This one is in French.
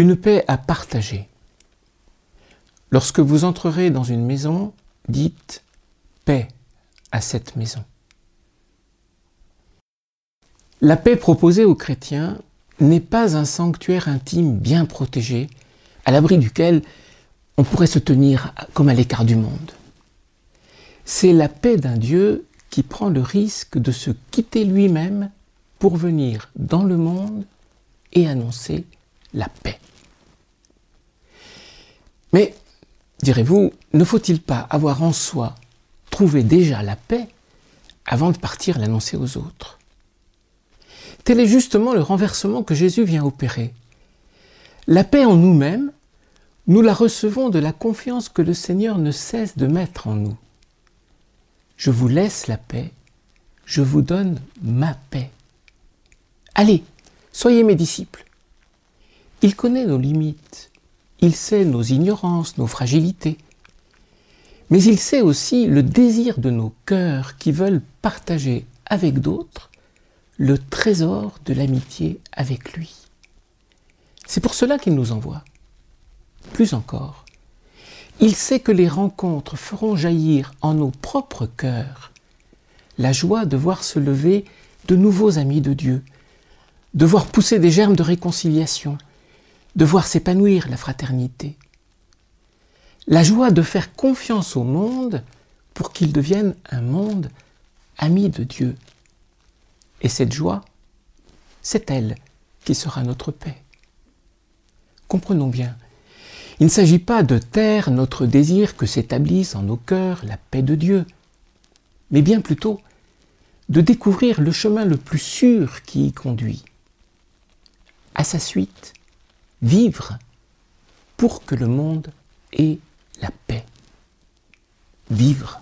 une paix à partager. Lorsque vous entrerez dans une maison, dites paix à cette maison. La paix proposée aux chrétiens n'est pas un sanctuaire intime bien protégé, à l'abri duquel on pourrait se tenir comme à l'écart du monde. C'est la paix d'un Dieu qui prend le risque de se quitter lui-même pour venir dans le monde et annoncer la paix. Mais, direz-vous, ne faut-il pas avoir en soi trouvé déjà la paix avant de partir l'annoncer aux autres? Tel est justement le renversement que Jésus vient opérer. La paix en nous-mêmes, nous la recevons de la confiance que le Seigneur ne cesse de mettre en nous. Je vous laisse la paix, je vous donne ma paix. Allez, soyez mes disciples. Il connaît nos limites, il sait nos ignorances, nos fragilités, mais il sait aussi le désir de nos cœurs qui veulent partager avec d'autres le trésor de l'amitié avec lui. C'est pour cela qu'il nous envoie. Plus encore, il sait que les rencontres feront jaillir en nos propres cœurs la joie de voir se lever de nouveaux amis de Dieu, de voir pousser des germes de réconciliation, de voir s'épanouir la fraternité. La joie de faire confiance au monde pour qu'il devienne un monde ami de Dieu. Et cette joie, c'est elle qui sera notre paix. Comprenons bien, il ne s'agit pas de taire notre désir que s'établisse en nos cœurs la paix de Dieu, mais bien plutôt de découvrir le chemin le plus sûr qui y conduit. À sa suite, vivre pour que le monde ait la paix. Vivre.